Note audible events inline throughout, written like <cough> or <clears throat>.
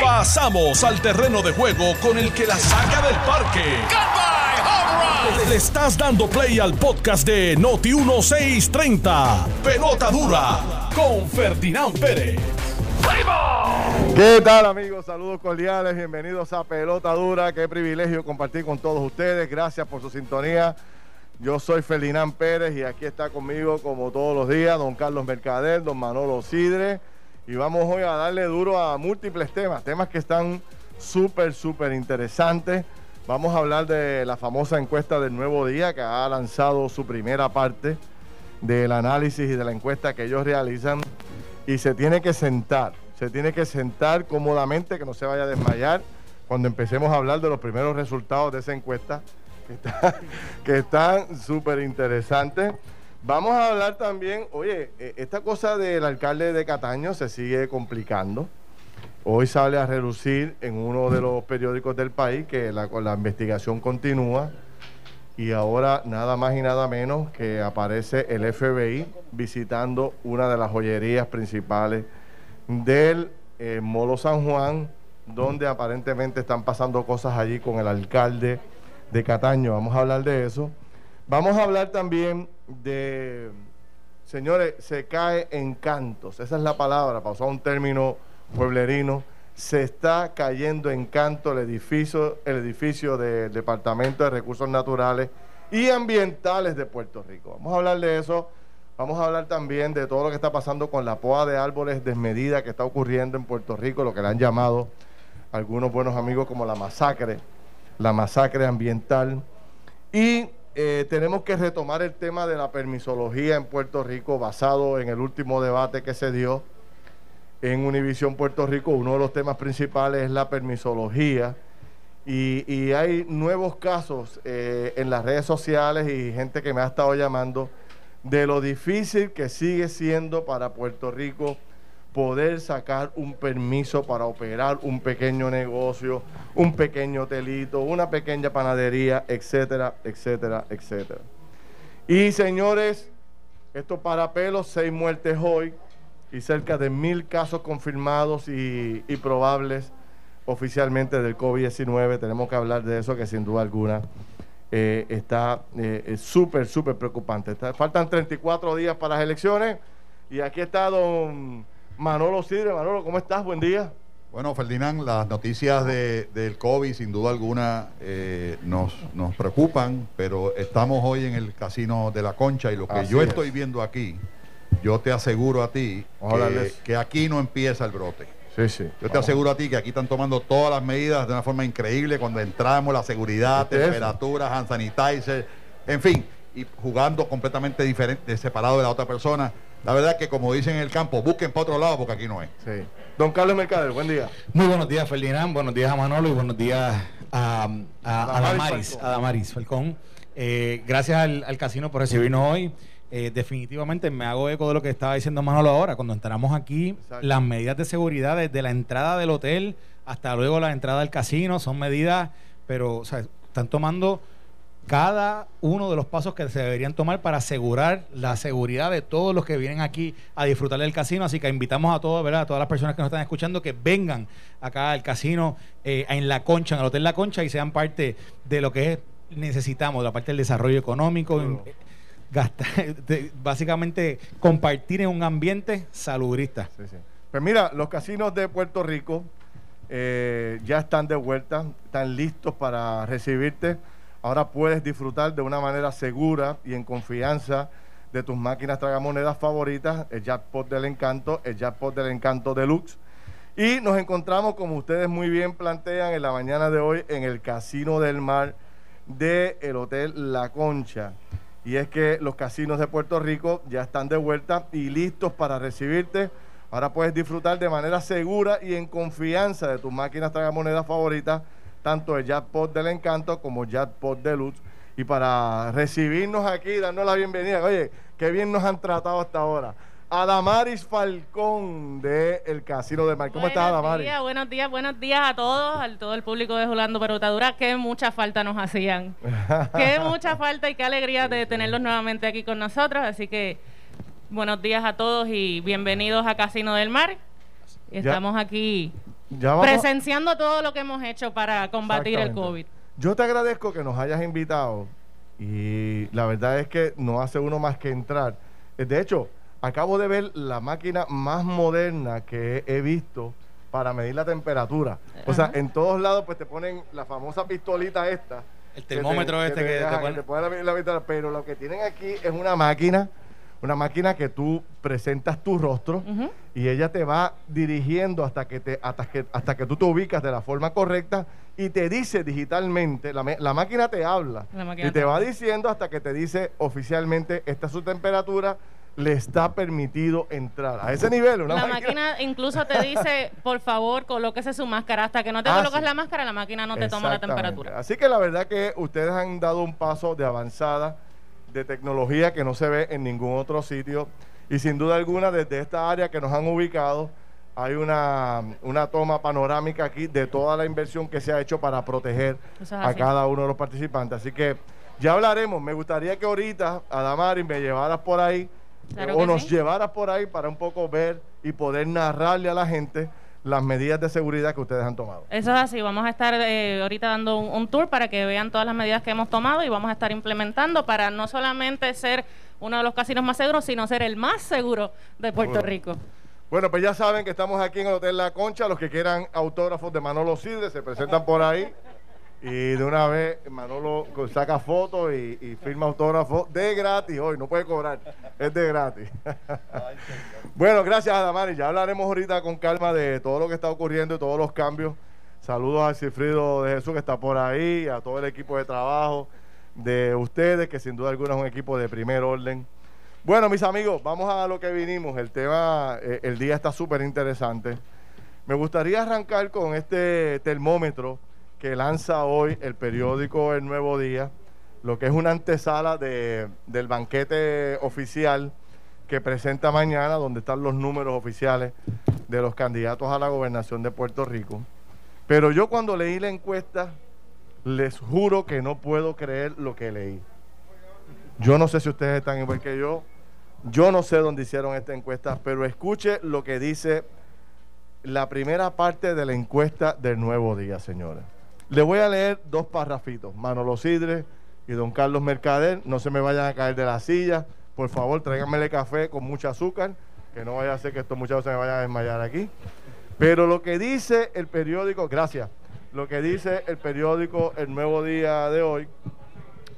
Pasamos al terreno de juego con el que la saca del parque. Le estás dando play al podcast de Noti 1630. Pelota dura con Ferdinand Pérez. ¿Qué tal amigos? Saludos cordiales, bienvenidos a Pelota Dura. Qué privilegio compartir con todos ustedes. Gracias por su sintonía. Yo soy Ferdinand Pérez y aquí está conmigo como todos los días don Carlos Mercader, don Manolo Sidre. Y vamos hoy a darle duro a múltiples temas, temas que están súper, súper interesantes. Vamos a hablar de la famosa encuesta del Nuevo Día que ha lanzado su primera parte del análisis y de la encuesta que ellos realizan. Y se tiene que sentar, se tiene que sentar cómodamente, que no se vaya a desmayar cuando empecemos a hablar de los primeros resultados de esa encuesta, que, está- <laughs> que están súper interesantes. Vamos a hablar también, oye, eh, esta cosa del alcalde de Cataño se sigue complicando. Hoy sale a relucir en uno de los periódicos del país que la, la investigación continúa y ahora nada más y nada menos que aparece el FBI visitando una de las joyerías principales del eh, Molo San Juan, donde aparentemente están pasando cosas allí con el alcalde de Cataño. Vamos a hablar de eso. Vamos a hablar también de, señores, se cae en cantos. Esa es la palabra, para usar un término pueblerino. Se está cayendo en canto el edificio, el edificio del Departamento de Recursos Naturales y Ambientales de Puerto Rico. Vamos a hablar de eso. Vamos a hablar también de todo lo que está pasando con la poda de árboles desmedida que está ocurriendo en Puerto Rico, lo que le han llamado algunos buenos amigos como la masacre, la masacre ambiental. Y eh, tenemos que retomar el tema de la permisología en Puerto Rico basado en el último debate que se dio en Univisión Puerto Rico. Uno de los temas principales es la permisología. Y, hay nuevos casos eh, en las redes sociales y gente que me ha estado llamando de lo difícil que sigue siendo para Puerto Rico poder sacar un permiso para operar un pequeño negocio, un pequeño hotelito, una pequeña panadería, etcétera, etcétera, etcétera. Y señores, esto para pelos, seis muertes hoy y cerca de mil casos confirmados y, y probables oficialmente del COVID-19. Tenemos que hablar de eso que sin duda alguna eh, está eh, súper, súper preocupante. Está- faltan 34 días para las elecciones y aquí está don Manolo Sidre. Manolo, ¿cómo estás? Buen día. Bueno, Ferdinand, las noticias de- del COVID sin duda alguna eh, nos, nos preocupan, pero estamos hoy en el Casino de la Concha y lo que Así yo es. estoy viendo aquí, yo te aseguro a ti que, que aquí no empieza el brote. Sí, sí. Yo te aseguro a ti que aquí están tomando todas las medidas de una forma increíble cuando entramos, la seguridad, temperatura, hand sanitizer, en fin, y jugando completamente diferente, separado de la otra persona. La verdad que como dicen en el campo, busquen para otro lado porque aquí no es. Sí. Don Carlos Mercader, buen día. Muy buenos días, Ferdinand. Buenos días a Manolo y buenos días a, a, a Damaris Damaris, Falcón. a Damaris Falcón. Eh, gracias al, al casino por recibirnos hoy. Eh, definitivamente me hago eco de lo que estaba diciendo Manolo ahora. Cuando entramos aquí, Exacto. las medidas de seguridad desde la entrada del hotel hasta luego la entrada al casino son medidas, pero o sea, están tomando cada uno de los pasos que se deberían tomar para asegurar la seguridad de todos los que vienen aquí a disfrutar del casino. Así que invitamos a todos, ¿verdad? A todas las personas que nos están escuchando que vengan acá al casino eh, en La Concha, en el Hotel La Concha y sean parte de lo que es- necesitamos, de la parte del desarrollo económico. Claro. eh, gastar- <laughs> de- básicamente compartir en un ambiente salubrista. Sí, sí. Pues mira, los casinos de Puerto Rico eh, ya están de vuelta, están listos para recibirte. Ahora puedes disfrutar de una manera segura y en confianza de tus máquinas tragamonedas favoritas, el Jackpot del Encanto, el Jackpot del Encanto Deluxe. Y nos encontramos, como ustedes muy bien plantean, en la mañana de hoy en el Casino del Mar del Hotel La Concha. Y es que los casinos de Puerto Rico ya están de vuelta y listos para recibirte. Ahora puedes disfrutar de manera segura y en confianza de tus máquinas tragamonedas favoritas, tanto el Jackpot del Encanto como Jackpot Deluxe. Y para recibirnos aquí, darnos la bienvenida, oye, qué bien nos han tratado hasta ahora. Adamaris Falcón de el Casino de Mar. ¿Cómo estás, Buenos Adamaris? días, buenos días, buenos días a todos, a todo el público de Julando Perotadura. Qué mucha falta nos hacían. <laughs> qué mucha falta y qué alegría de tenerlos nuevamente aquí con nosotros. Así que buenos días a todos y bienvenidos a Casino del Mar. estamos aquí presenciando todo lo que hemos hecho para combatir el COVID. Yo te agradezco que nos hayas invitado y la verdad es que no hace uno más que entrar. De hecho, acabo de ver la máquina más moderna que he visto para medir la temperatura. O sea, en todos lados pues te ponen la famosa pistolita esta. El termómetro este que, te, pone la, la, pero lo que tienen aquí es una máquina una máquina que tú presentas tu rostro y ella te va dirigiendo hasta que, te, hasta, que, hasta que tú te ubicas de la forma correcta y te dice digitalmente, la, la máquina te habla y te va diciendo hasta que te dice oficialmente esta es su temperatura, le está permitido entrar. A ese nivel, una La máquina, incluso te dice, <laughs> por favor, colóquese su máscara. Hasta que no te ah, colocas la máscara, la máquina no te toma la temperatura. Así que la verdad que ustedes han dado un paso de avanzada de tecnología que no se ve en ningún otro sitio. Y sin duda alguna, desde esta área que nos han ubicado, hay una, una toma panorámica aquí de toda la inversión que se ha hecho para proteger a cada uno de los participantes. Así que ya hablaremos. Me gustaría que ahorita, Adamari, me llevaras por ahí o nos llevaras por ahí para un poco ver y poder narrarle a la gente las medidas de seguridad que ustedes han tomado. Eso es así, vamos a estar eh, ahorita dando un, tour para que vean todas las medidas que hemos tomado y vamos a estar implementando para no solamente ser uno de los casinos más seguros, sino ser el más seguro de Puerto Rico. Bueno, pues ya saben que estamos aquí en el Hotel La Concha, los que quieran autógrafos de Manolo Sidre se presentan por ahí. Y de una vez Manolo saca fotos y, firma autógrafos de gratis hoy, no puede cobrar, es de gratis. <laughs> bueno, gracias Adamari, ya hablaremos ahorita con calma de todo lo que está ocurriendo y todos los cambios. Saludos a Cifrido de Jesús que está por ahí, a todo el equipo de trabajo de ustedes, que sin duda alguna es un equipo de primer orden. Bueno, mis amigos, vamos a lo que vinimos. El tema, eh, el día está súper interesante. Me gustaría arrancar con este termómetro que lanza hoy el periódico El Nuevo Día, lo que es una antesala de, del banquete oficial que presenta mañana, donde están los números oficiales de los candidatos a la gobernación de Puerto Rico. Pero yo cuando leí la encuesta, les juro que no puedo creer lo que leí. Yo no sé si ustedes están igual que yo. Yo no sé dónde hicieron esta encuesta, pero escuche lo que dice la primera parte de la encuesta del nuevo día, señores. Le voy a leer dos parrafitos. Manolo Sidre y don Carlos Mercader, no se me vayan a caer de la silla. Por favor, tráiganmele café con mucho azúcar, que no vaya a ser que estos muchachos se me vayan a desmayar aquí. Pero lo que dice el periódico, gracias, lo que dice el periódico El Nuevo Día de hoy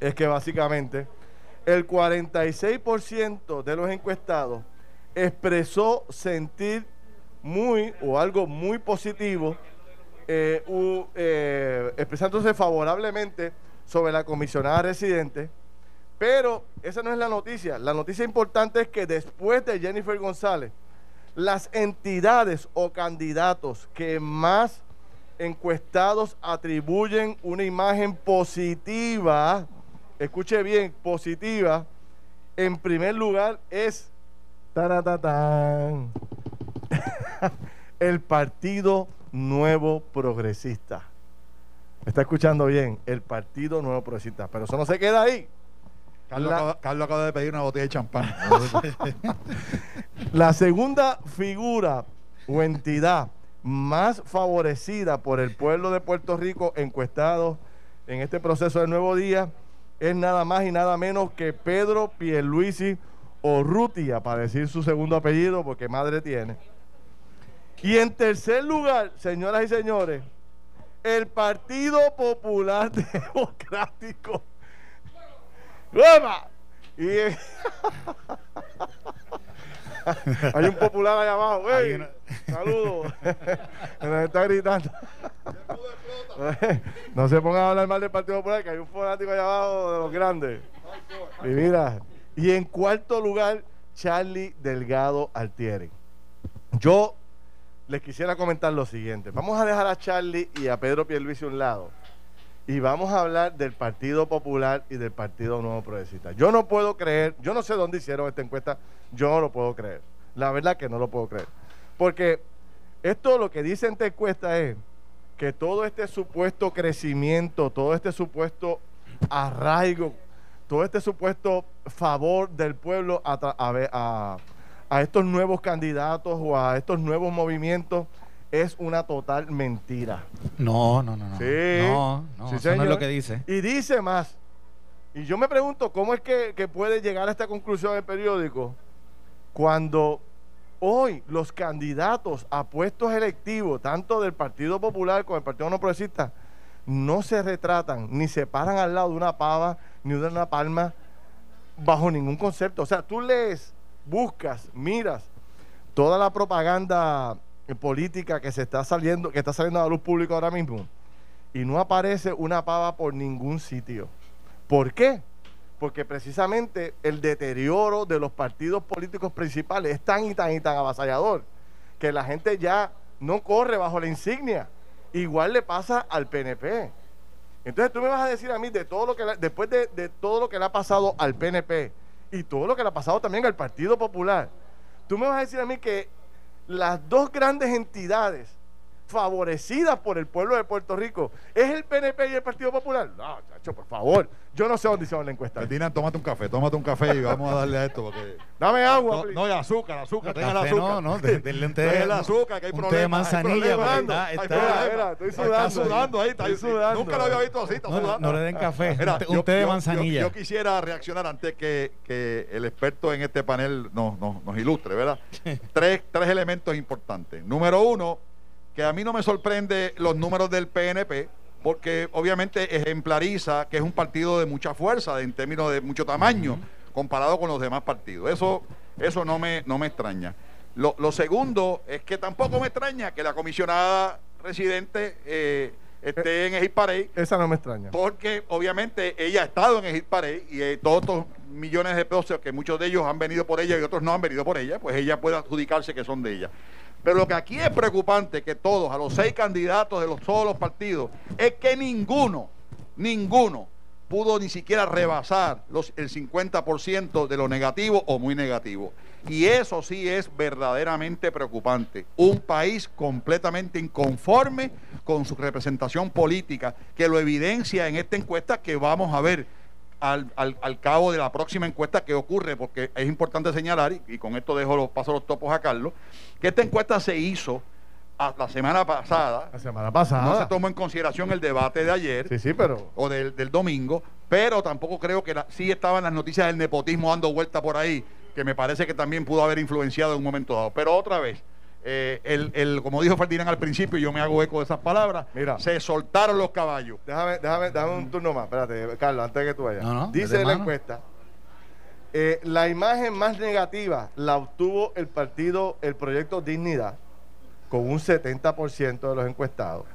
es que básicamente el 46% de los encuestados expresó sentir muy o algo muy positivo eh, eh, expresándose favorablemente sobre la comisionada residente. Pero esa no es la noticia. La noticia importante es que después de Jennifer González, las entidades o candidatos que más encuestados atribuyen una imagen positiva, escuche bien, positiva, en primer lugar es <laughs> el Partido Nuevo Progresista. está escuchando bien? El Partido Nuevo Progresista. Pero eso no se queda ahí. Carlos, acaba, de pedir una botella de champán. <laughs> la segunda figura o entidad más favorecida por el pueblo de Puerto Rico encuestado en este proceso del nuevo día es nada más y nada menos que Pedro Pierluisi Rutia para decir su segundo apellido porque madre tiene. Y en tercer lugar, señoras y señores, el Partido Popular <laughs> Democrático. Y <laughs> hay un popular allá abajo. ¡Ey! Saludos. <laughs> Nos está gritando. no se pongan a hablar mal del Partido Popular, que hay un fanático allá abajo de los grandes. Mi vida. Y en cuarto lugar, Charlie Delgado Altieri. Yo les quisiera comentar lo siguiente. Vamos a dejar a Charlie y a Pedro Pierluisi a un lado y vamos a hablar del Partido Popular y del Partido Nuevo Progresista. Yo no puedo creer, yo no sé dónde hicieron esta encuesta, yo no lo puedo creer. La verdad que no lo puedo creer. Porque esto lo que dice esta encuesta es que todo este supuesto crecimiento, todo este supuesto arraigo, todo este supuesto favor del pueblo a, a estos nuevos candidatos o a estos nuevos movimientos es una total mentira. No, no, no, no. Sí, no, no, sí, eso no es lo que dice. Y dice más. Y yo me pregunto cómo es que, que puede llegar a esta conclusión el periódico cuando hoy los candidatos a puestos electivos, tanto del Partido Popular como del Partido No Progresista, no se retratan ni se paran al lado de una pava ni de una palma bajo ningún concepto. O sea, tú lees, buscas, miras toda la propaganda política que se está saliendo, que está saliendo a la luz pública ahora mismo, y no aparece una pava por ningún sitio. ¿Por qué? Porque precisamente el deterioro de los partidos políticos principales es tan y tan y tan avasallador que la gente ya no corre bajo la insignia. Igual le pasa al PNP. Entonces tú me vas a decir a mí de todo lo que después de, de todo lo que le ha pasado al PNP y todo lo que le ha pasado también al Partido Popular, tú me vas a decir a mí que las dos grandes entidades favorecidas por el pueblo de Puerto Rico es el PNP y el Partido Popular. No, chacho, por favor. Yo no sé dónde hicieron la encuesta. Ferdinand, tómate un café, tómate un café y vamos a darle a esto porque... Dame agua, No, please. no, y azúcar, azúcar, tenga el Café azúcar. no, no, de- denle un té- Denle el azúcar, que hay un té de manzanilla, problemas. porque está- estoy Está sudando. sudando ahí, está sudando. Nunca lo había visto así, está No, no, sudando. no le den café, Mira, un yo- té de yo- manzanilla. Yo, yo quisiera reaccionar antes que, que el experto en este panel nos, nos, nos ilustre, ¿verdad? <laughs> tres, tres elementos importantes. Número uno, que a mí no me sorprende los números del PNP, porque obviamente ejemplariza que es un partido de mucha fuerza, en términos de mucho tamaño, comparado con los demás partidos. Eso, eso no, me, no me extraña. Lo, lo segundo es que tampoco me extraña que la comisionada residente eh, esté en Egip Parade, Esa no me extraña. porque obviamente ella ha estado en Egip Parade y eh, todos estos millones de pesos que muchos de ellos han venido por ella y otros no han venido por ella, pues ella puede adjudicarse que son de ella. Pero lo que aquí es preocupante que todos, a los seis candidatos de los, todos los partidos, es que ninguno, ninguno pudo ni siquiera rebasar los, el 50% de lo negativo o muy negativo. Y eso sí es verdaderamente preocupante. Un país completamente inconforme con su representación política, que lo evidencia en esta encuesta que vamos a ver al, al- al cabo de la próxima encuesta que ocurre, porque es importante señalar, y, y con esto dejo los paso los topos a Carlos, que esta encuesta se hizo a- la semana pasada, La semana pasada. no se tomó en consideración el debate de ayer Sí, sí, pero. o del, del domingo, pero tampoco creo que la- sí estaban las noticias del nepotismo dando vuelta por ahí, que me parece que también pudo haber influenciado en un momento dado. Pero otra vez, eh, el, el- como dijo Ferdinand al principio, y yo me hago eco de esas palabras, Mira. se soltaron los caballos. Déjame, déjame, déjame un turno más. Espérate, Carlos, antes de que tú vayas. No, no, Dice la mano. encuesta. eh, la imagen más negativa la obtuvo el partido, el proyecto Dignidad, con un 70% de los encuestados.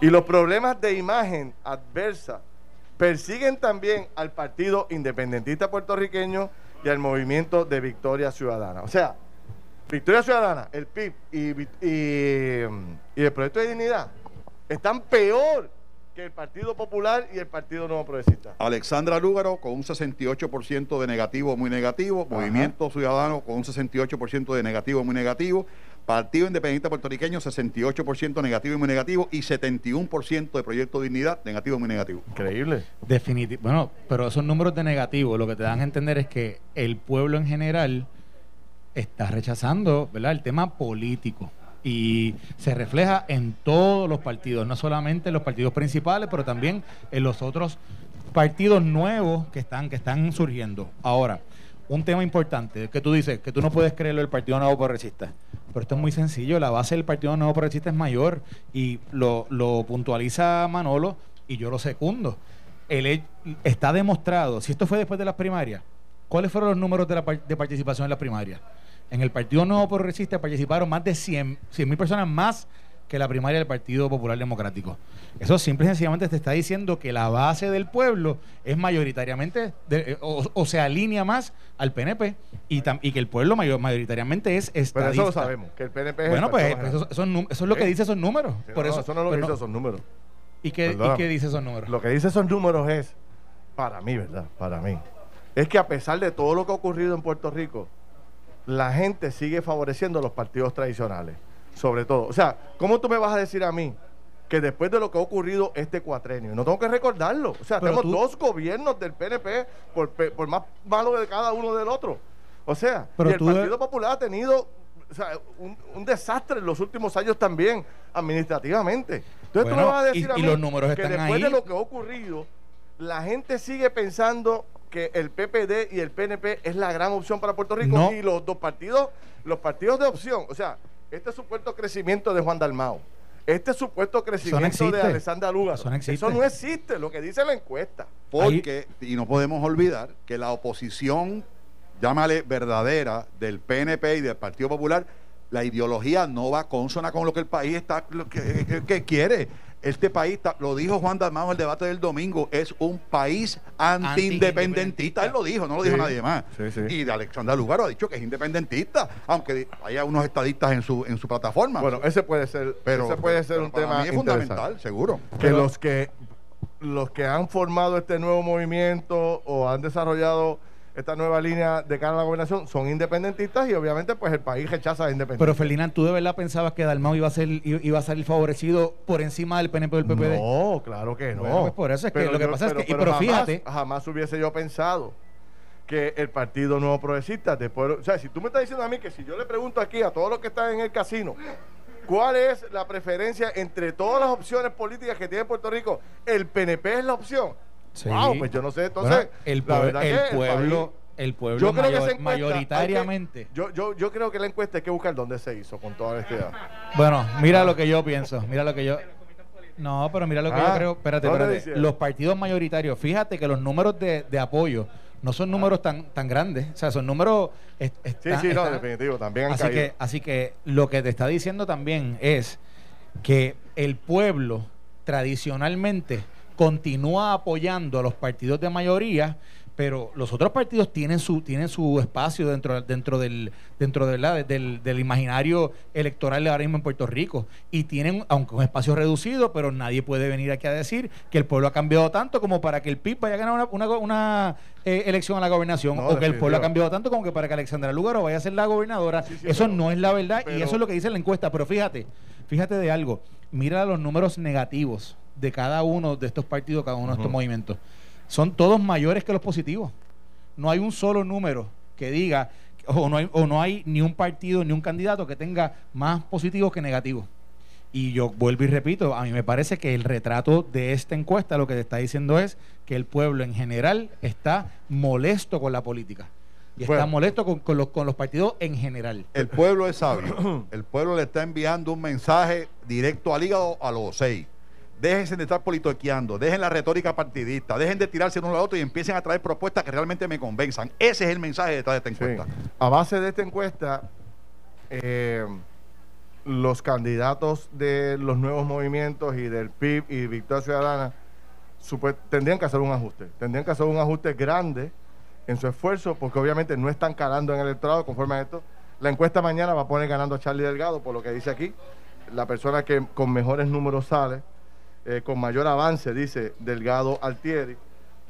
Y los problemas de imagen adversa persiguen también al Partido Independentista Puertorriqueño y al Movimiento de Victoria Ciudadana. O sea, Victoria Ciudadana, el PIB y, Vi- y, y el Proyecto de Dignidad están peor que el Partido Popular y el Partido Nuevo Progresista. Alexandra Lúgaro con un 68% de negativo muy negativo, Movimiento Ciudadano con un 68% de negativo muy negativo, Partido Independiente Puertorriqueño 68% negativo y muy negativo y 71% de Proyecto Dignidad negativo y muy negativo. Increíble. Definitivo. Bueno, pero esos números de negativo lo que te dan a entender es que el pueblo en general está rechazando ¿verdad? el tema político. Y se refleja en todos los partidos, no solamente en los partidos principales, pero también en los otros partidos nuevos que están, que están surgiendo. Ahora, un tema importante, que tú dices, que tú no puedes creerlo del Partido Nuevo Progresista. Pero esto es muy sencillo, la base del Partido Nuevo Progresista es mayor y lo, lo puntualiza Manolo y yo lo secundo. El, está demostrado, si esto fue después de las primarias, ¿cuáles fueron los números de, la de participación en las primarias? En el Partido Nuevo Progresista participaron más de 100 mil personas más que la primaria del Partido Popular Democrático. Eso simple y sencillamente te está diciendo que la base del pueblo es mayoritariamente, de- eh, o, o se alinea más al PNP y, tam- y que el pueblo mayor, mayoritariamente es Pero estadista. eso lo sabemos, que el PNP es Bueno, pues eso, es num- eso es lo que dice esos números. Sí, Por no, eso, eso no es lo que pero dicen no- esos números. ¿Y qué, ¿Y qué dice esos números? Lo que dice esos números es, para mí, ¿verdad? Para mí, es que a pesar de todo lo que ha ocurrido en Puerto Rico, la gente sigue favoreciendo los partidos tradicionales, sobre todo. O sea, ¿cómo tú me vas a decir a mí que después de lo que ha ocurrido este cuatrenio, no tengo que recordarlo, o sea, tenemos tú- dos gobiernos del PNP, por, por más malo de cada uno del otro. O sea, Pero y el Partido Popular ha tenido o sea, un, un desastre en los últimos años también, administrativamente. Entonces tú me vas a decir y- a y mí los números que están después de lo que ha ocurrido, la gente sigue pensando que el PPD y el PNP es la gran opción para Puerto Rico No. y los dos partidos, los partidos de opción, o sea, este supuesto crecimiento de Juan Dalmao, este supuesto crecimiento de. Alessandra Luga, Eso no existe. eso no existe, lo que dice la encuesta. Porque, y no podemos olvidar, que la oposición, llámale verdadera, del PNP y del Partido Popular, la ideología no va consona con lo que el país está, lo que, que- que quiere. Este país, lo dijo Juan Dalmao en el debate del domingo, es un país anti-independentista. Él lo dijo, no lo dijo Sí, nadie más. sí, sí. Y de Alexandra Lugaro ha dicho que es independentista, aunque haya unos estadistas en su, en su plataforma. Bueno, ese puede ser, pero ese puede ser pero un para tema mí es fundamental, seguro. que los que los que han formado este nuevo movimiento o han desarrollado esta nueva línea de cara a la gobernación son independentistas y obviamente pues el país rechaza a independentistas. Pero Ferdinand, ¿tú de verdad pensabas que Dalmau iba a ser iba a salir favorecido por encima del PNP o del PPD? No, claro que no. Bueno, pues por eso es que lo que pasa es que- y pero jamás, fíjate- jamás hubiese yo pensado que el Partido Nuevo Progresista después, o sea, si tú me estás diciendo a mí que si yo le pregunto aquí a todos los que están en el casino, ¿cuál es la preferencia entre todas las opciones políticas que tiene Puerto Rico? El PNP es la opción. Sí. Wow, pues yo no sé, entonces Bueno, el, la verdad el que el pueblo, país- el pueblo Yo creo mayor- que- mayoritariamente. yo, yo, yo creo que la encuesta hay que buscar dónde se hizo, con toda honestidad. Bueno, mira lo que yo pienso, mira lo que yo No, pero mira lo que Ah, yo creo, espérate, ¿dónde espérate. Los partidos mayoritarios, fíjate que los números de, de apoyo no son números tan tan grandes, o sea, son números est- Sí, sí, no, están- definitivo, también han así caído. que así que lo que te está diciendo también es que el pueblo tradicionalmente continúa apoyando a los partidos de mayoría pero los otros partidos tienen su tienen su espacio dentro dentro del dentro de la- del, del imaginario electoral de ahora mismo en Puerto Rico. Y tienen aunque un espacio reducido pero nadie puede venir aquí a decir que el pueblo ha cambiado tanto como para que el PIB vaya a ganar una, una, una, eh, elección a la gobernación No, o que el pueblo ha cambiado tanto como que para que Alexandra Lugaro vaya a ser la gobernadora. Sí, sí, eso pero- no es la verdad y eso es lo que dice la encuesta. Pero fíjate fíjate de algo. Mira los números negativos de cada uno de estos partidos cada uno de estos movimientos son todos mayores que los positivos no hay un solo número que diga o no hay, o no hay ni un partido ni un candidato que tenga más positivos que negativos y yo vuelvo y repito, a mí me parece que el retrato de esta encuesta lo que te está diciendo es que el pueblo en general está molesto con la política. Y está molesto con, con los, con los partidos en general. El pueblo es sabio. <clears throat> El pueblo le está enviando un mensaje directo al hígado a los seis. Déjense de estar politiqueando, dejen la retórica partidista, dejen de tirarse uno al otro y empiecen a traer propuestas que realmente me convenzan. Ese es el mensaje detrás de esta Sí. encuesta. A base de esta encuesta, eh, los candidatos de los nuevos movimientos y del PIB y Victoria Ciudadana tendrían que hacer un ajuste. Tendrían que hacer un ajuste grande en su esfuerzo, porque obviamente no están calando en el electorado conforme a esto. La encuesta mañana va a poner ganando a Charlie Delgado, por lo que dice aquí. La persona que con mejores números sale, eh, con mayor avance, dice Delgado Altieri.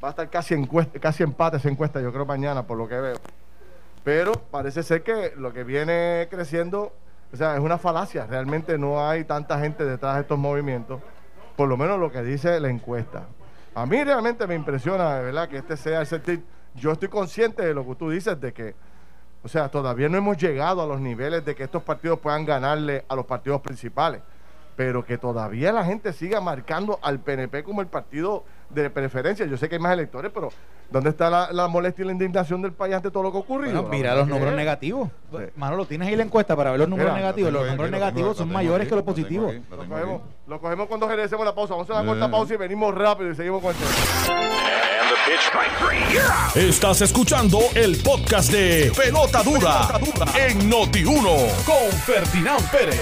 Va a estar casi, encuesta, casi empate esa encuesta, yo creo, mañana, por lo que veo. Pero parece ser que lo que viene creciendo, o sea, es una falacia. Realmente no hay tanta gente detrás de estos movimientos, por lo menos lo que dice la encuesta. A mí realmente me impresiona, de verdad, que este sea el sentir. Yo estoy consciente de lo que tú dices, de que, o sea, todavía no hemos llegado a los niveles de que estos partidos puedan ganarle a los partidos principales, pero que todavía la gente siga marcando al PNP como el partido de preferencia. Yo sé que hay más electores, pero ¿dónde está la, la molestia y la indignación del país ante todo lo que ha ocurrido? Bueno, La mira los números es. negativos. Sí. Manolo, tienes ahí la encuesta para ver los números Mira, negativos. lo Los números aquí, lo negativos tengo- son lo mayores aquí, que los lo positivos. aquí, lo Lo cogemos, aquí. lo cogemos cuando regresemos la pausa. Vamos a Eh. corta pausa y venimos rápido y seguimos con el tema. Estás escuchando el podcast de Pelota Dura, en Noti1 con Ferdinand Pérez.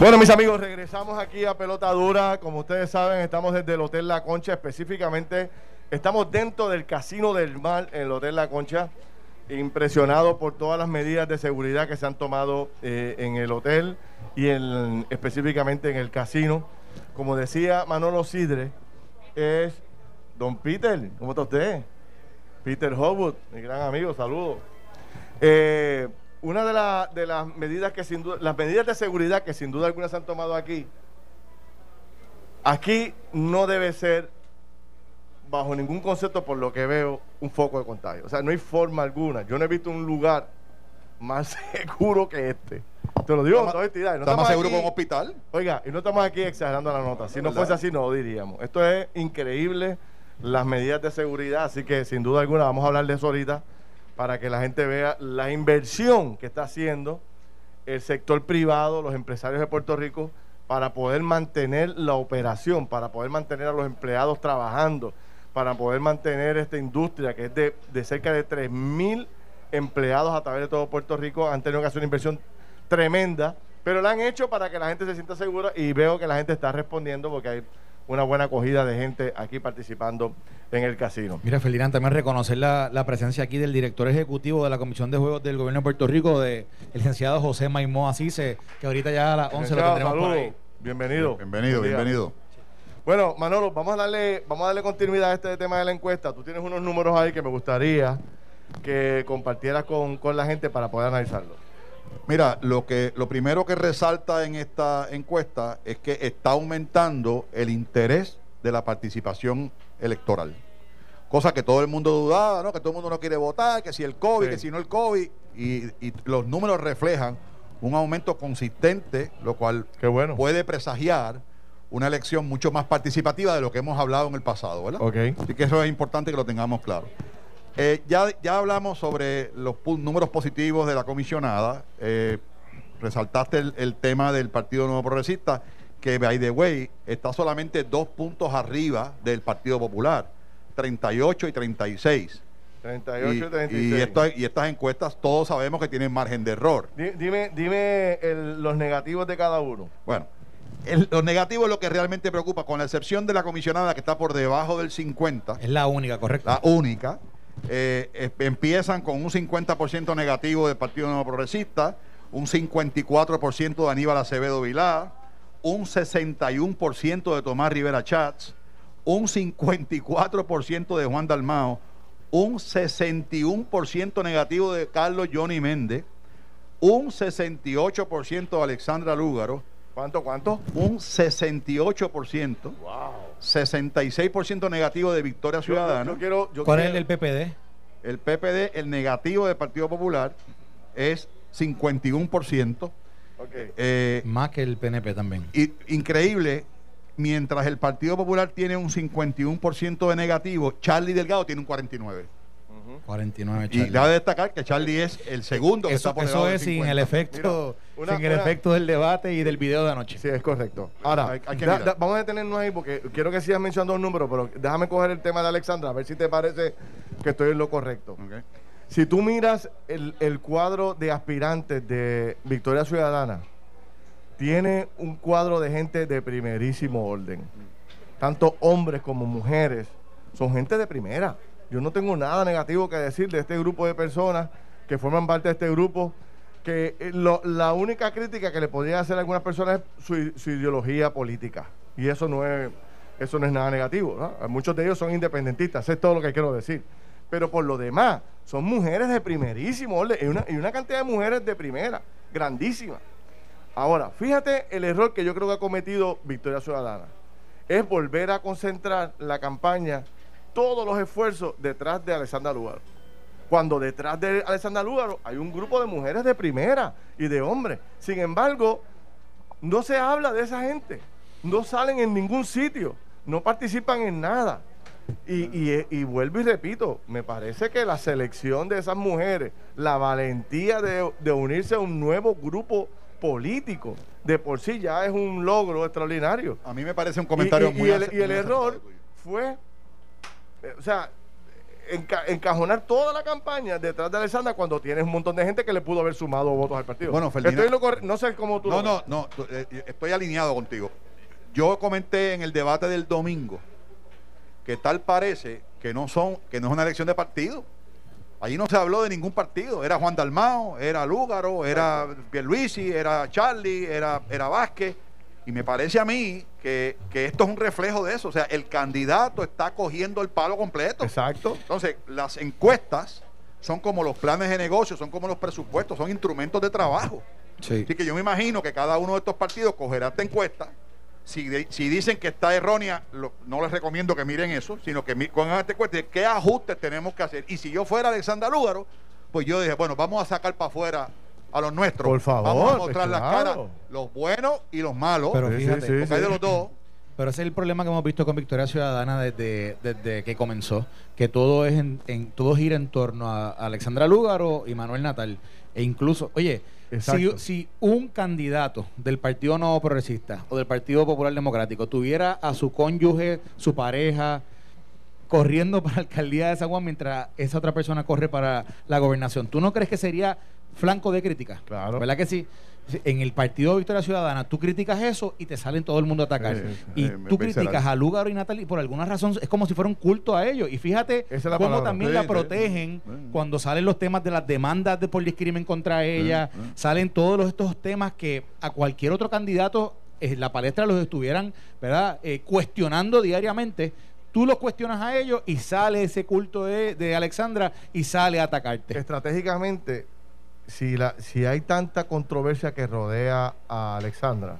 Bueno, mis amigos, regresamos aquí a Pelota Dura. Como ustedes saben, estamos desde el Hotel La Concha, específicamente estamos dentro del Casino del Mar, en el Hotel La Concha, impresionado por todas las medidas de seguridad que se han tomado eh, en el hotel y en- específicamente en el casino. Como decía Manolo Sidre, es Don Peter. ¿Cómo está usted? Peter Howard, mi gran amigo, saludos. Eh, una de, la- de las medidas que sin duda, las medidas de seguridad que sin duda algunas se han tomado aquí, aquí no debe ser bajo ningún concepto, por lo que veo, un foco de contagio. O sea, no hay forma alguna. Yo no he visto un lugar más <laughs> seguro que este. Te lo digo con toda entidad. ¿Está más seguro que un hospital? Oiga, y no estamos aquí exagerando la nota. Si no fuese así, no lo diríamos. Esto es increíble, las medidas de seguridad. Así que, sin duda alguna, vamos a hablar de eso ahorita para que la gente vea la inversión que está haciendo el sector privado, los empresarios de Puerto Rico, para poder mantener la operación, para poder mantener a los empleados trabajando, para poder mantener esta industria que es de, de cerca de 3.000 empleados a través de todo Puerto Rico. Han tenido que hacer una inversión tremenda, pero la han hecho para que la gente se sienta segura y veo que la gente está respondiendo porque hay una buena acogida de gente aquí participando en el casino. Mira, Felirán, también reconocer la, presencia aquí del director ejecutivo de la Comisión de Juegos del Gobierno de Puerto Rico, de el licenciado José Maimó Asise, que ahorita ya a las 11 lo tendremos por ahí. Bienvenido. Bienvenido, bienvenido. Bueno, Manolo, vamos a darle, vamos a darle continuidad a este tema de la encuesta. Tú tienes unos números ahí que me gustaría que compartieras con, con la gente para poder analizarlo. Mira, lo que lo primero que resalta en esta encuesta es que está aumentando el interés de la participación electoral. Cosa que todo el mundo dudaba, ¿no? Que todo el mundo no quiere votar, que si el COVID, que si no el COVID. Y, los números reflejan un aumento consistente, lo cual puede presagiar una elección mucho más participativa de lo que hemos hablado en el pasado, ¿verdad? Okay. Así que eso es importante que lo tengamos claro. Eh, ya, ya hablamos sobre los números positivos de la comisionada. Eh, resaltaste el, tema del Partido Nuevo Progresista, que, by the way, está solamente dos puntos arriba del Partido Popular, 38 y 36. 38 y, 36. Y, estas encuestas todos sabemos que tienen margen de error. Dime, dime los negativos de cada uno. Bueno, los negativos es lo que realmente preocupa, con la excepción de la comisionada que está por debajo del 50. Es la única, correcto. La única. Eh, empiezan con un 50% negativo del Partido Nuevo Progresista, un 54% de Aníbal Acevedo Vilá, un 61% de Tomás Rivera Chats, un 54% de Juan Dalmao, un 61% negativo de Carlos Johnny Méndez, un 68% de Alexandra Lúgaro. ¿Cuánto, cuánto? Un 68%. Wow. 66% negativo de Victoria Ciudadana. quiero, ¿Cuál es el PPD? El PPD, el negativo del Partido Popular, es 51%. Eh, Más que el PNP también. Y, increíble, mientras el Partido Popular tiene un 51% de negativo, Charlie Delgado tiene un 49%. 49 Charlie. Y cabe destacar que Charlie es el segundo que eso, está por Eso es sin el efecto sin el efecto del debate y del video de anoche. Sí, es correcto. Ahora, vamos a detenernos ahí porque quiero que sigas mencionando un número, pero déjame coger el tema de Alexandra, a ver si te parece que estoy en lo correcto. Si tú miras el, el cuadro de aspirantes de Victoria Ciudadana, tiene un cuadro de gente de primerísimo orden. Tanto hombres como mujeres son gente de primera. Yo no tengo nada negativo que decir de este grupo de personas que forman parte de este grupo, que eh, la única crítica que le podría hacer a algunas personas es su, ideología política. Y eso no es, eso no es nada negativo. Muchos de ellos son independentistas, es todo lo que quiero decir. Pero por lo demás, son mujeres de primerísimo orden y una, y una cantidad de mujeres de primera, grandísima. Ahora, fíjate el error que yo creo que ha cometido Victoria Ciudadana. Es volver a concentrar la campaña todos los esfuerzos detrás de Alessandra Lugaro. Cuando detrás de Alessandra Lugaro hay un grupo de mujeres de primera y de hombres. Sin embargo, no se habla de esa gente. No salen en ningún sitio. No participan en nada. Y, vuelvo y repito, me parece que la selección de esas mujeres, la valentía de, unirse a un nuevo grupo político, de por sí ya es un logro extraordinario. A mí me parece un comentario muy... Y el, y el error fue o sea, encajonar toda la campaña detrás de Alessandra cuando tienes un montón de gente que le pudo haber sumado votos al partido. Bueno, no sé cómo tú No, no, no, eh, estoy alineado contigo. Yo comenté en el debate del domingo que tal parece que no son que no es una elección de partido. Allí no se habló de ningún partido. Era Juan Dalmao, era Lúgaro, era Pierluisi, era Charlie, era, era Vázquez. Y me parece a mí que, esto es un reflejo de eso. O sea, el candidato está cogiendo el palo completo. Exacto. Entonces, las encuestas son como los planes de negocio, son como los presupuestos, son instrumentos de trabajo. Sí. Así que yo me imagino que cada uno de estos partidos cogerá esta encuesta, Si, si dicen que está errónea, no les recomiendo que miren eso, sino que con este cuenta qué ajustes tenemos que hacer. Y si yo fuera Alexander Lúgaro, pues yo dije, bueno, vamos a sacar para afuera a los nuestros. Por favor. Vamos a mostrar las caras, los buenos y los malos. Pero fíjate, de los dos. Pero ese es el problema que hemos visto con Victoria Ciudadana desde, desde que comenzó, que todo es en, todo gira en torno a Alexandra Lúgaro y Manuel Natal. E incluso, oye, si, si, un candidato del Partido Nuevo Progresista o del Partido Popular Democrático tuviera a su cónyuge, su pareja, corriendo <laughs> para la alcaldía de San Juan mientras esa otra persona corre para la gobernación, ¿tú no crees que sería flanco de crítica? Claro. ¿Verdad que sí? en el Partido Victoria Ciudadana, tú criticas eso y te salen todo el mundo a atacar. y tú criticas a Lugaro y Natalie y por alguna razón es como si fuera un culto a ellos. Y fíjate cómo también la protegen cuando salen los temas de las demandas de por discrimen contra ella, salen todos estos temas que a cualquier otro candidato en la palestra los estuvieran ¿verdad? Eh, cuestionando diariamente. Tú los cuestionas a ellos y sale ese culto de, de Alexandra y sale a atacarte. Estratégicamente, si, la, si hay tanta controversia que rodea a Alexandra,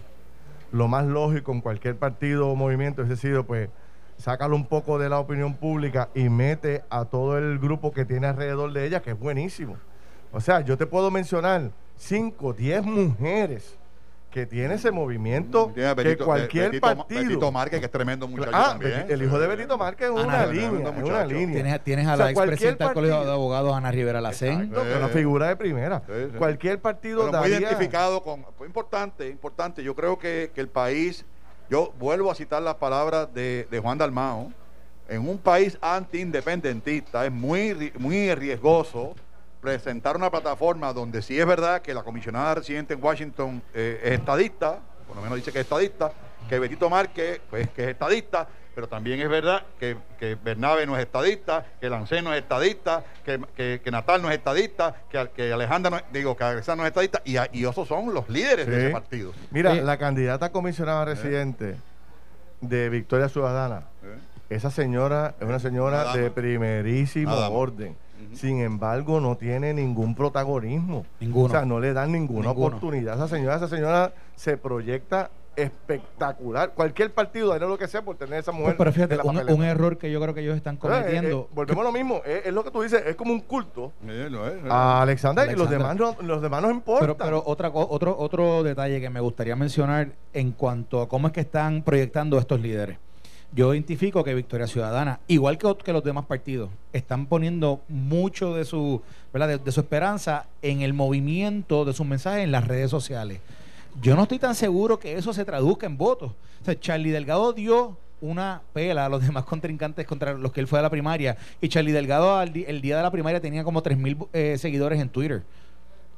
lo más lógico en cualquier partido o movimiento es sido, pues, sácalo un poco de la opinión pública y mete a todo el grupo que tiene alrededor de ella, que es buenísimo. O sea, yo te puedo mencionar 5, 10 mujeres que tiene ese movimiento que cualquier partido. Betito Márquez, que es tremendo muchacho ah, también. El hijo de Betito Márquez es una línea, es una línea. Tienes, tienes a la expresidenta del Colegio de Abogados, Ana Rivera Lacén. Es una figura de primera. Cualquier partido Pero muy identificado con... Fue importante, importante. Yo creo que, que, el país... Yo vuelvo a citar las palabras de, de Juan Dalmao. En un país anti-independentista es muy, muy riesgoso presentar una plataforma donde sí es verdad que la comisionada residente en Washington eh, es estadista, por lo menos dice que es estadista, que Betito Márquez, pues que es estadista, pero también es verdad que, que Bernabe no es estadista, que Lancé no es estadista, que, Natal no es estadista, que, que Alejandra no es, digo, que Alexandra no es estadista, y, y esos son los líderes de ese partido. Mira, la candidata comisionada residente de Victoria Ciudadana, esa señora es una señora de primerísimo orden sin embargo, no tiene ningún protagonismo. Ninguno. O sea, no le dan ninguna oportunidad a esa señora. Esa señora se proyecta espectacular. Cualquier partido hará lo que sea por tener esa mujer. pero fíjate, un, error que yo creo que ellos están cometiendo. Eh, volvemos a lo mismo, es, lo que tú dices, es como un culto a Alexander, y los demás no, los demás no importan. Pero, otra, otro, otro detalle que me gustaría mencionar en cuanto a cómo es que están proyectando estos líderes yo identifico que Victoria Ciudadana, igual que, los demás partidos, están poniendo mucho de su, De, su esperanza en el movimiento de sus mensajes en las redes sociales. Yo no estoy tan seguro que eso se traduzca en votos. O sea, Charlie Delgado dio una pela a los <laughs> demás contrincantes contra los que él fue a la primaria. Y Charlie Delgado el día de la primaria tenía como 3.000 eh, seguidores en Twitter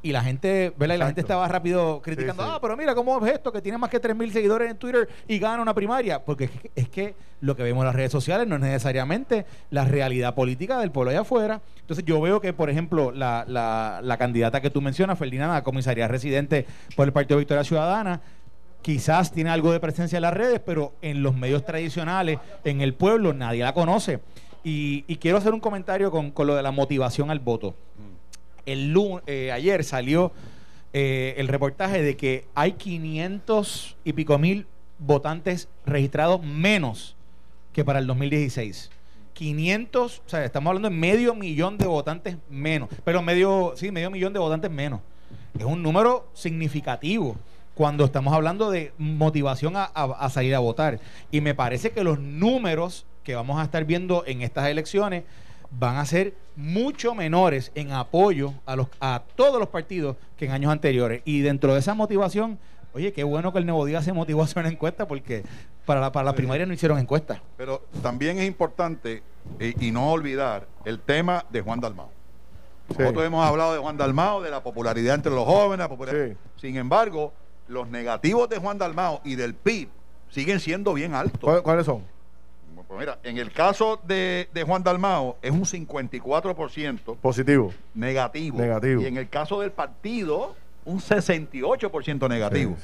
y la gente, ¿verdad? Y la gente estaba rápido criticando, ah, pero mira cómo es esto, que tiene más que 3.000 seguidores en Twitter y gana una primaria. Porque es que, lo que vemos en las redes sociales no es necesariamente la realidad política del pueblo allá afuera. Entonces yo veo que, por ejemplo, la, la, la candidata que tú mencionas, Ferdinand, a comisaría residente por el Partido Victoria Ciudadana, quizás tiene algo de presencia en las redes, pero en los medios tradicionales, en el pueblo, nadie la conoce. Y, quiero hacer un comentario con, con, lo de la motivación al voto. Mm el eh, ayer salió eh, el reportaje de que hay 500 y pico mil votantes registrados menos que para el 2016. 500, o sea, estamos hablando de medio millón de votantes menos, pero medio, sí, medio millón de votantes menos. Es un número significativo cuando estamos hablando de motivación a salir a votar. Y me parece que los números que vamos a estar viendo en estas elecciones van a ser mucho menores en apoyo a, los, a todos los partidos que en años anteriores. Y dentro de esa motivación, oye, qué bueno que el Nuevo Día se motivó a hacer una encuesta porque para la, para la primaria no hicieron encuesta. Pero también es importante eh, y no olvidar el tema de Juan Dalmao. Nosotros hemos hablado de Juan Dalmao, de la popularidad entre los jóvenes. Sin embargo, los negativos de Juan Dalmao y del PIB siguen siendo bien altos. ¿Cuáles son? Pues mira, en el caso de, Juan Dalmao es un 54% positivo. Negativo. Negativo. Y en el caso del partido, un 68% negativo.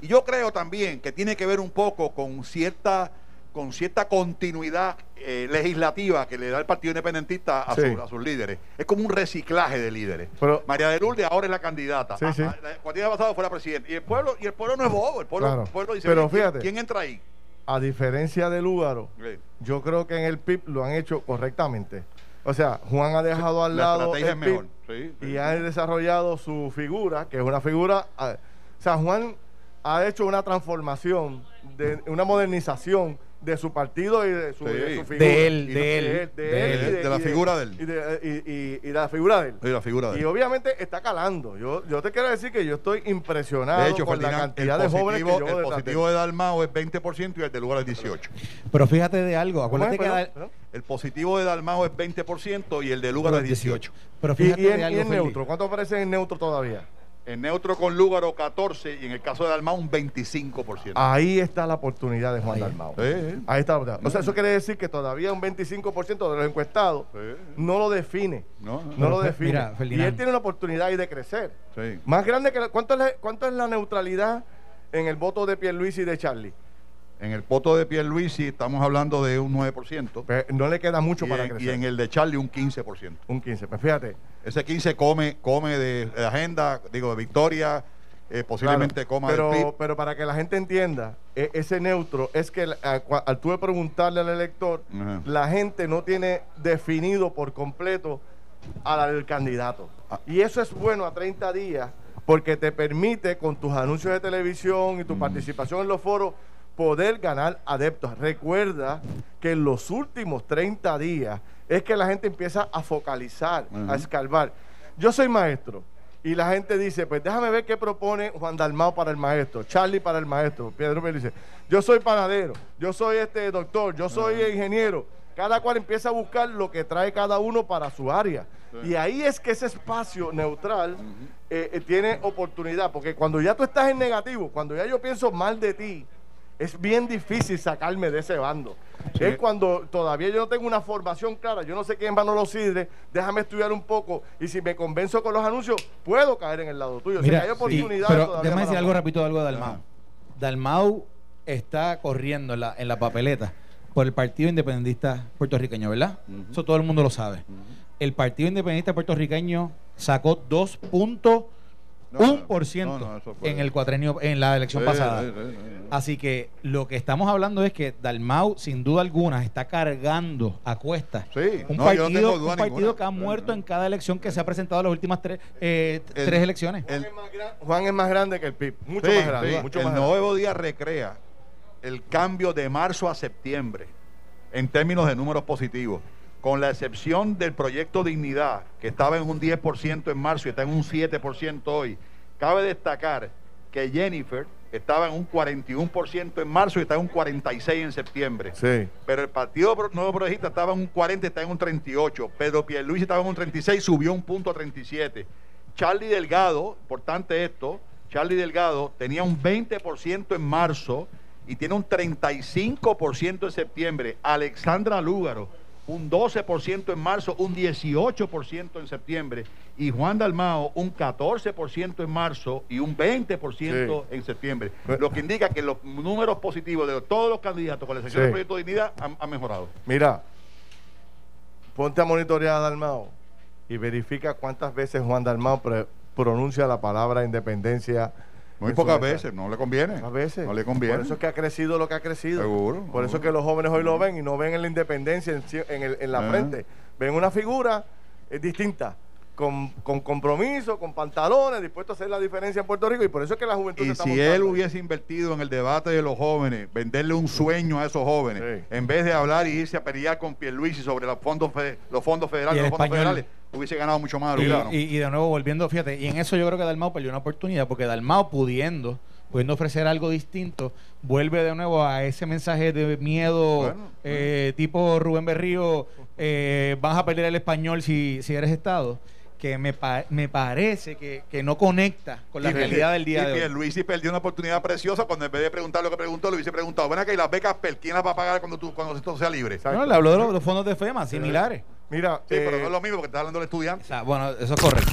Y yo creo también que tiene que ver un poco con cierta con cierta continuidad eh, legislativa que le da el Partido Independentista a, Sí. sus- a sus líderes. Es como un reciclaje de líderes. Pero- María de Lourdes ahora es la candidata. Sí, Ah, sí. ah, la- Cuando ella pasado fue la presidenta. Y el pueblo, y el pueblo no es bobo. El pueblo, Claro. el pueblo dice, Pero "¿quién- fíjate. ¿quién entra ahí? A diferencia de Lúgaro, Sí. yo creo que en el PIB lo han hecho correctamente. O sea, Juan ha dejado al La lado el es mejor. PIB Sí, sí, y ha desarrollado su figura, que es una figura... ah, O sea, Juan ha hecho una transformación, de, una modernización de su partido y de su, Sí. de su figura. De él, Y de él, de, de él él. y De la y figura de él. Y de, y- y- y de la figura de él. Sí, la figura de Y obviamente está calando. Yo, yo te quiero decir que yo estoy impresionado De hecho, con la cantidad de el jóvenes que yo el positivo de Dalmao es 20% y el de lugar es 18%. Pero fíjate de algo, acuérdate que Perdón, Dal- perdón. El positivo de Dalmao es 20% y el de Lugar es 18%. Pero Y, fíjate y de en, algo, y en neutro, ¿cuánto aparece en neutro todavía? En neutro con Lúgaro 14 y en el caso de Dalmau un 25%. Ahí está la oportunidad de Juan Ahí. Dalmau. Sí, sí. Ahí está la oportunidad. O sea, eso quiere decir que todavía un 25% de los encuestados Sí. no lo define. No, No lo define. mira, y él tiene una oportunidad ahí de crecer. sí. Más grande que la, ¿cuánto, es la, ¿Cuánto es la neutralidad en el voto de Pierluisi y de Charlie? En el voto de Pierluisi estamos hablando de un 9%. Pues no le queda mucho y, para en, crecer. y en el de Charlie un 15%. Un 15. Pues fíjate. Ese 15 come, come de, de agenda, digo, de victoria, eh, posiblemente Claro, coma pero, del PIB. pero para que la gente entienda, e- ese neutro es que a- al tú de preguntarle al elector, la gente no tiene definido por completo al, candidato. Ah. Y eso es bueno a 30 días porque te permite con tus anuncios de televisión y Mm. tu participación en los foros poder ganar adeptos. Recuerda que en los últimos 30 días es que la gente empieza a focalizar, a escarbar. Yo soy maestro y la gente dice, pues déjame ver qué propone Juan Dalmao para el maestro, Charlie para el maestro. Pedro me dice, yo soy panadero, yo soy este doctor, yo soy ingeniero. Cada cual empieza a buscar lo que trae cada uno para su área. Y ahí es que ese espacio neutral eh, eh, tiene oportunidad, porque cuando ya tú estás en negativo, cuando ya yo pienso mal de ti, es bien difícil sacarme de ese bando. Es cuando todavía yo no tengo una formación clara, yo no sé quién Manolo Sidre, déjame estudiar un poco y si me convenzo con los anuncios, puedo caer en el lado tuyo. O sea, Mira, hay sí, oportunidades pero todavía déjame decir algo rapidito algo de Dalmau. Ajá. Dalmau está corriendo en la, en la papeleta por el Partido Independentista puertorriqueño, ¿verdad? Eso todo el mundo lo sabe. El Partido Independentista puertorriqueño sacó 2.1% No, no, eso fue- en el cuatrenio en la elección Sí, pasada. sí, sí, sí, sí. Así que lo que estamos hablando es que Dalmau, sin duda alguna, está cargando a cuestas Sí, un no, partido, un partido ninguna. que ha muerto en cada elección que se ha presentado en las últimas tres, eh, El- tres elecciones. el- Juan es más gran- Juan es más grande que el PIB, mucho Sí, más grande. sí. mucho el más grande. nuevo día recrea el cambio de marzo a septiembre en términos de números positivos, con la excepción del proyecto Dignidad, que estaba en un 10% en marzo y está en un 7% hoy. Cabe destacar que Jennifer estaba en un 41% en marzo y está en un 46% en septiembre. Sí. Pero el Partido Nuevo Progresista estaba en un 40, está en un 38. Pedro Pierluisi estaba en un 36, subió un punto a 37. Charlie Delgado, importante esto, Charlie Delgado tenía un 20% en marzo y tiene un 35% en septiembre. Alexandra Lúgaro, un 12% en marzo, un 18% en septiembre. Y Juan Dalmao, un 14% en marzo y un 20% en septiembre. Lo que indica que los números positivos de todos los candidatos con la excepción Sí. del Proyecto de Dignidad han, han mejorado. Mira, ponte a monitorear a Dalmao y verifica cuántas veces Juan Dalmao pronuncia la palabra independencia. Muy pocas veces, no le conviene. Pocas veces. No le conviene. Por eso es que ha crecido lo que ha crecido. Seguro, Por eso es que los jóvenes hoy lo ven y no ven en la independencia en, ci- en el- en la frente. Ven una figura eh, distinta. Con, con compromiso, con pantalones, dispuesto a hacer la diferencia en Puerto Rico y por eso es que la juventud se Y está si montando él hubiese invertido en el debate de los jóvenes, venderle un sueño a esos jóvenes, Sí. en vez de hablar y irse a pelear con Pierluisi sobre los fondos, fe- los fondos federales, los fondos español. federales, hubiese ganado mucho más. Y, claro. y- y de nuevo volviendo, fíjate, y en eso yo creo que Dalmau perdió una oportunidad, porque Dalmau pudiendo, pudiendo ofrecer algo distinto, vuelve de nuevo a ese mensaje de miedo, Bueno, eh, tipo Rubén Berrío, eh, vas a perder el español si, si eres Estado, que me, pa- me parece que, que no conecta con la Y realidad del día y de hoy. Pierluisi perdió una oportunidad preciosa cuando en vez de preguntar lo que preguntó, le hubiese preguntado, ven acá y las becas PEL, ¿quién las va a pagar cuando, tú, cuando esto sea libre? No, le habló de los, los fondos de FEMA, similares. Mira, Sí, pero eh, no es lo mismo porque está hablando del O estudiante. sea, bueno, eso es correcto.